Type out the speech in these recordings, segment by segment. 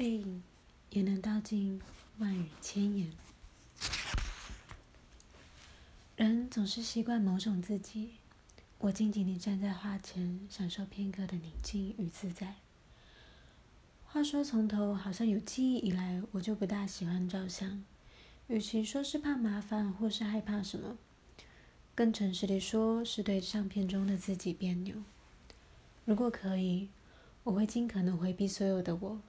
背影也能道尽万语千言。人总是习惯某种自己。我静静地站在画前，享受片刻的宁静与自在。话说从头，好像有记忆以来，我就不大喜欢照相。与其说是怕麻烦，或是害怕什么，更诚实地说，是对相片中的自己别扭。如果可以，我会尽可能回避所有的我。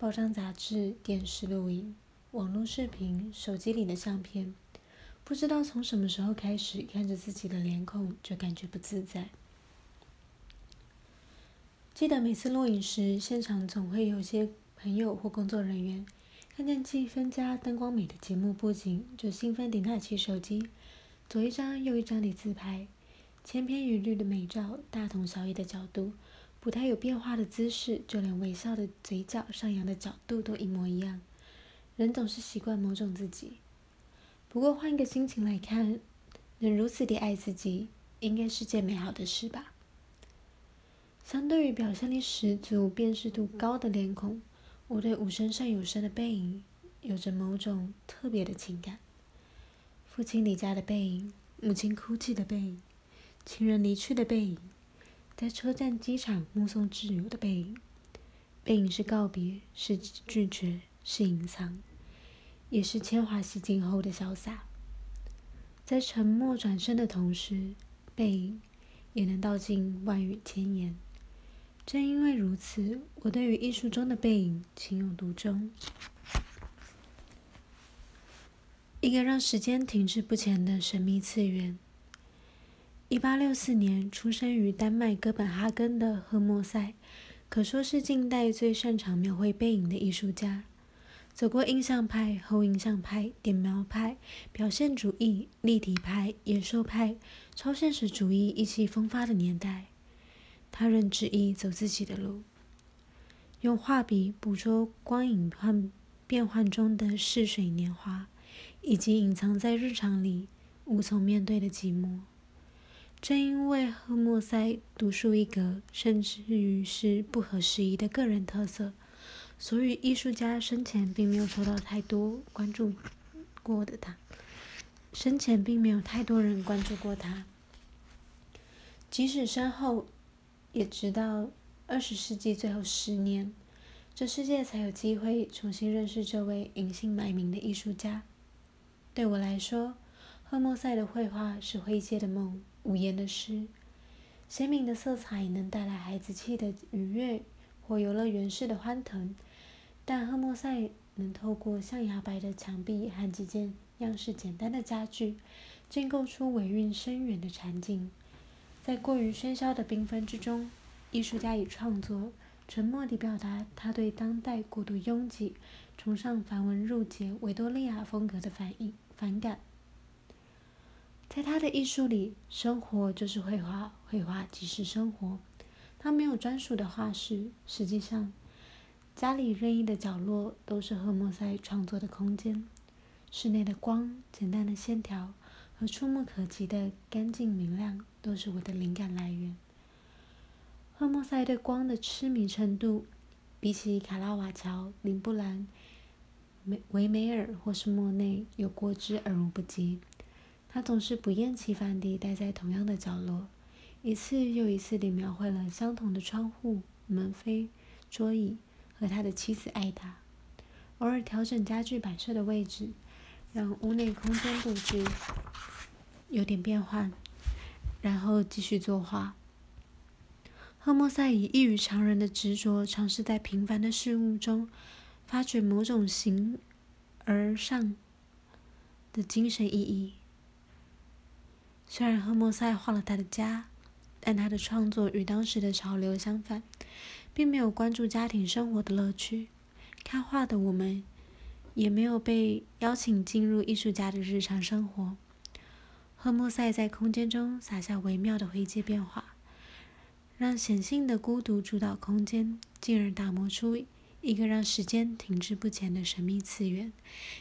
报章杂志、电视录影、网络视频、手机里的相片，不知道从什么时候开始，看着自己的脸孔就感觉不自在。记得每次录影时，现场总会有些朋友或工作人员，看见气氛佳、灯光美的节目布景，就兴奋地拿起手机，左一张右一张地自拍，千篇一律的美照，大同小异的角度。不太有变化的姿势，就连微笑的嘴角上扬的角度都一模一样。人总是习惯某种自己，不过换一个心情来看，能如此地爱自己，应该是件美好的事吧。相对于表现力十足、辨识度高的脸孔，我对无声胜有声的背影，有着某种特别的情感。父亲离家的背影，母亲哭泣的背影，情人离去的背影。在车站、机场目送挚友的背影，背影是告别，是拒绝，是隐藏，也是铅华洗净后的潇洒。在沉默转身的同时，背影也能道尽万语千言。正因为如此，我对于艺术中的背影情有独钟。一个让时间停滞不前的神秘次元。一八六四年出生于丹麦哥本哈根的赫莫塞，可说是近代最擅长描绘背影的艺术家。走过印象派、后印象派、点描派、表现主义、立体派、野兽派、超现实主义意气风发的年代，他仍执意走自己的路，用画笔捕捉光影换变幻中的逝水年华，以及隐藏在日常里无从面对的寂寞。正因为赫莫塞独树一格，甚至于是不合时宜的个人特色，所以艺术家生前并没有受到太多关注过的他，生前并没有太多人关注过他。即使身后，也直到二十世纪最后十年，这世界才有机会重新认识这位隐姓埋名的艺术家。对我来说，赫莫塞的绘画是诙谐的梦。无言的诗，鲜明的色彩能带来孩子气的愉悦或游乐园式的欢腾，但赫莫塞能透过象牙白的墙壁和几件样式简单的家具，建构出尾韵深远的场景。在过于喧嚣的缤纷之中，艺术家以创作沉默地表达他对当代过度拥挤、崇尚繁文缛节维多利亚风格的反应反感。在他的艺术里，生活就是绘画，绘画即是生活。他没有专属的画室，实际上，家里任意的角落都是赫莫塞创作的空间。室内的光、简单的线条和触目可及的干净明亮，都是我的灵感来源。赫莫塞对光的痴迷程度，比起卡拉瓦乔、林布兰、梅维梅尔或是莫内，有过之而无不及。他总是不厌其烦地待在同样的角落，一次又一次地描绘了相同的窗户、门扉、桌椅和他的妻子艾达。偶尔调整家具摆设的位置，让屋内空间布置有点变换，然后继续作画。赫莫塞以异于常人的执着，尝试在平凡的事物中发掘某种形而上的精神意义。虽然赫莫塞画了他的家，但他的创作与当时的潮流相反，并没有关注家庭生活的乐趣。看画的我们，也没有被邀请进入艺术家的日常生活。赫莫塞在空间中撒下微妙的灰阶变化，让显性的孤独主导空间，进而打磨出一个让时间停滞不前的神秘次元，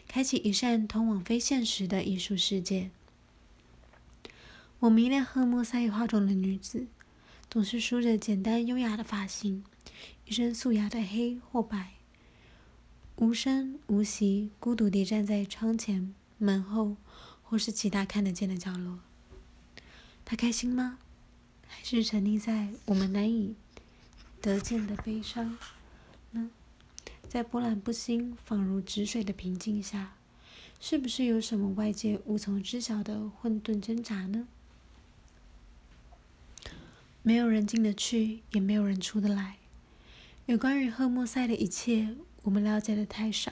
开启一扇通往非现实的艺术世界。我迷恋赫莫塞画中的女子，总是梳着简单优雅的发型，一身素雅的黑或白，无声无息、孤独地站在窗前、门后，或是其他看得见的角落。他开心吗？还是沉溺在我们难以得见的悲伤呢？在波澜不兴、仿如止水的平静下，是不是有什么外界无从知晓的混沌挣扎呢？没有人进得去，也没有人出得来。有关于赫莫塞的一切，我们了解的太少。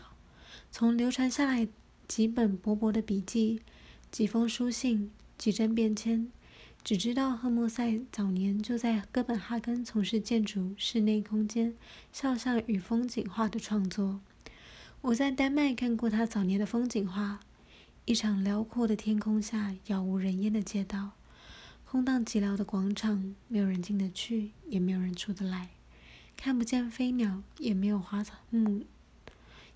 从流传下来几本薄薄的笔记、几封书信、几帧便签，只知道赫莫塞早年就在哥本哈根从事建筑、室内空间、肖像与风景画的创作。我在丹麦看过他早年的风景画：一场辽阔的天空下，杳无人烟的街道。空荡寂寥的广场，没有人进得去，也没有人出得来，看不见飞鸟，也没有花草木，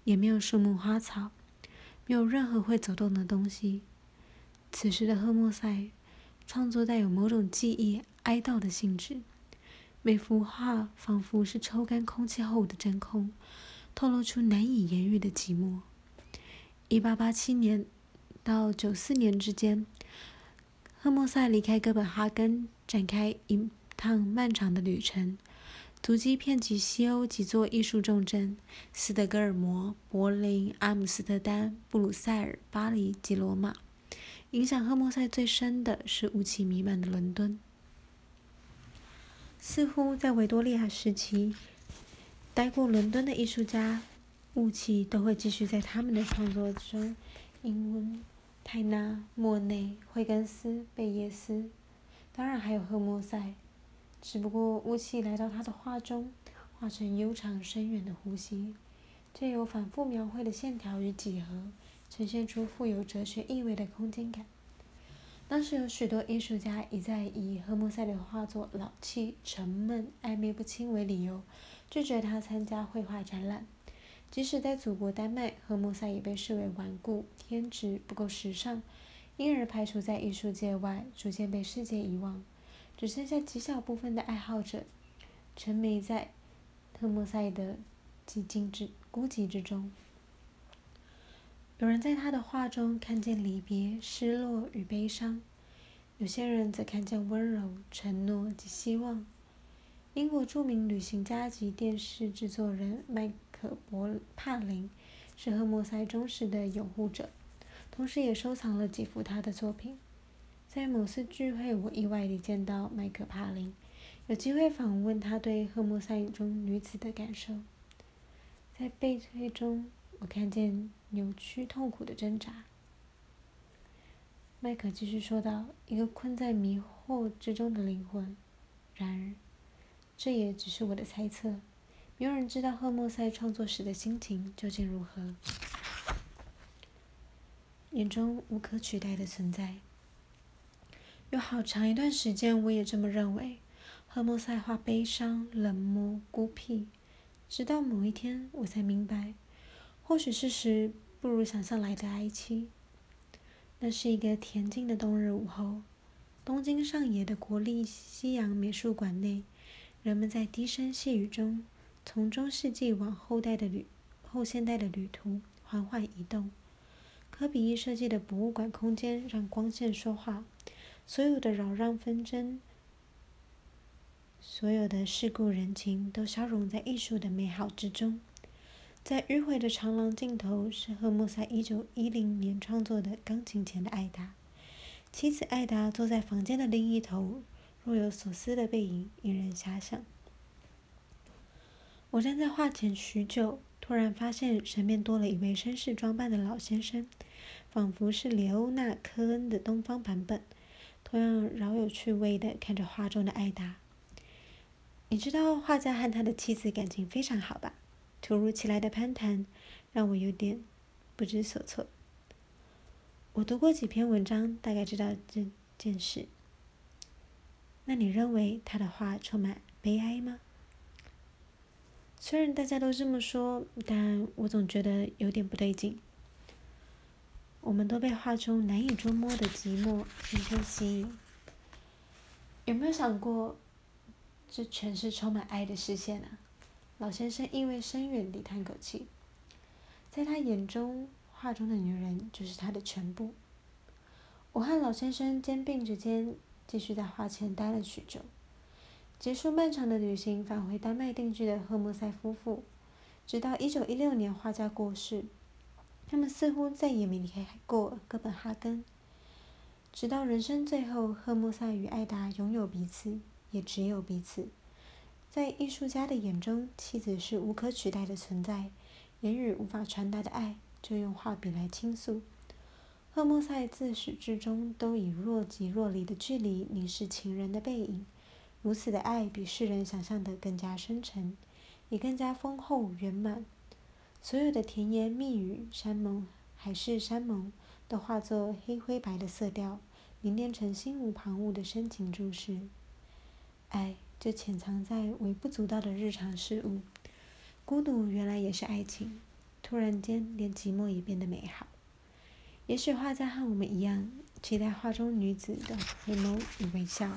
也没有树木花草，没有任何会走动的东西。此时的赫莫塞创作带有某种记忆、哀悼的性质，每幅画仿佛是抽干空气后的真空，透露出难以言喻的寂寞。一八八七年到九四年之间。赫莫塞离开哥本哈根，展开一趟漫长的旅程，足迹遍及西欧几座艺术重镇：斯德哥尔摩、柏林、阿姆斯特丹、布鲁塞尔、巴黎及罗马。影响赫莫塞最深的是雾气弥漫的伦敦。似乎在维多利亚时期待过伦敦的艺术家，雾气都会继续在他们的创作中氤氲。泰纳、莫内、惠根斯、贝叶斯，当然还有赫莫塞。只不过雾气来到他的画中，化成悠长深远的呼吸，借由反复描绘的线条与几何，呈现出富有哲学意味的空间感。当时有许多艺术家一再以赫莫塞的画作老气、沉闷、暧昧不清为理由，拒绝他参加绘画展览。即使在祖国丹麦，赫莫塞也被视为顽固、偏执、不够时尚，因而排除在艺术界外，逐渐被世界遗忘。只剩下极小部分的爱好者，沉迷在赫莫塞的寂静之孤寂之中。有人在他的画中看见离别、失落与悲伤，有些人则看见温柔、承诺及希望。英国著名旅行家及电视制作人麦克伯帕林是赫莫塞忠实的拥护者，同时也收藏了几幅他的作品。在某次聚会，我意外地见到麦克帕林，有机会访问他对赫莫塞中女子的感受。在背推中，我看见扭曲痛苦的挣扎。麦克继续说道：“一个困在迷惑之中的灵魂。”然而。这也只是我的猜测，没有人知道赫莫塞创作时的心情究竟如何。眼中无可取代的存在，有好长一段时间我也这么认为。赫莫塞画悲伤、冷漠、孤僻，直到某一天我才明白，或许事实不如想象来的哀凄。那是一个恬静的冬日午后，东京上野的国立西洋美术馆内。人们在低声细语中，从中世纪往后代的旅后现代的旅途缓缓移动。科比一设计的博物馆空间让光线说话，所有的扰攘纷争，所有的世故人情，都消融在艺术的美好之中。在迂回的长廊尽头，是赫莫塞一九一零年创作的钢琴前的艾达，妻子艾达坐在房间的另一头。若有所思的背影引人遐想。我站在画前许久，突然发现身边多了一位绅士装扮的老先生，仿佛是里欧纳科恩的东方版本。同样饶有趣味的看着画中的艾达。你知道画家和他的妻子感情非常好吧？突如其来的攀谈让我有点不知所措。我读过几篇文章，大概知道这件事。那你认为他的画充满悲哀吗？虽然大家都这么说，但我总觉得有点不对劲。我们都被画中难以捉摸的寂寞深深吸引。有没有想过，这全是充满爱的视线啊？老先生意味深远地叹口气。在他眼中，画中的女人就是他的全部。我和老先生肩并着肩，继续在画前待了许久。结束漫长的旅行，返回丹麦定居的赫莫塞夫妇，直到一九一六年画家过世，他们似乎再也没离开过哥本哈根。直到人生最后，赫莫塞与艾达拥有彼此，也只有彼此。在艺术家的眼中，妻子是无可取代的存在，言语无法传达的爱，就用画笔来倾诉。赫莫塞自始至终都以若即若离的距离凝视情人的背影，如此的爱比世人想象的更加深沉，也更加丰厚圆满。所有的甜言蜜语、山盟海誓山盟，都化作黑灰白的色调，凝练成心无旁骛的深情注视。爱就潜藏在微不足道的日常事物，孤独原来也是爱情。突然间，连寂寞也变得美好。也许画家和我们一样，期待画中女子的回眸与微笑。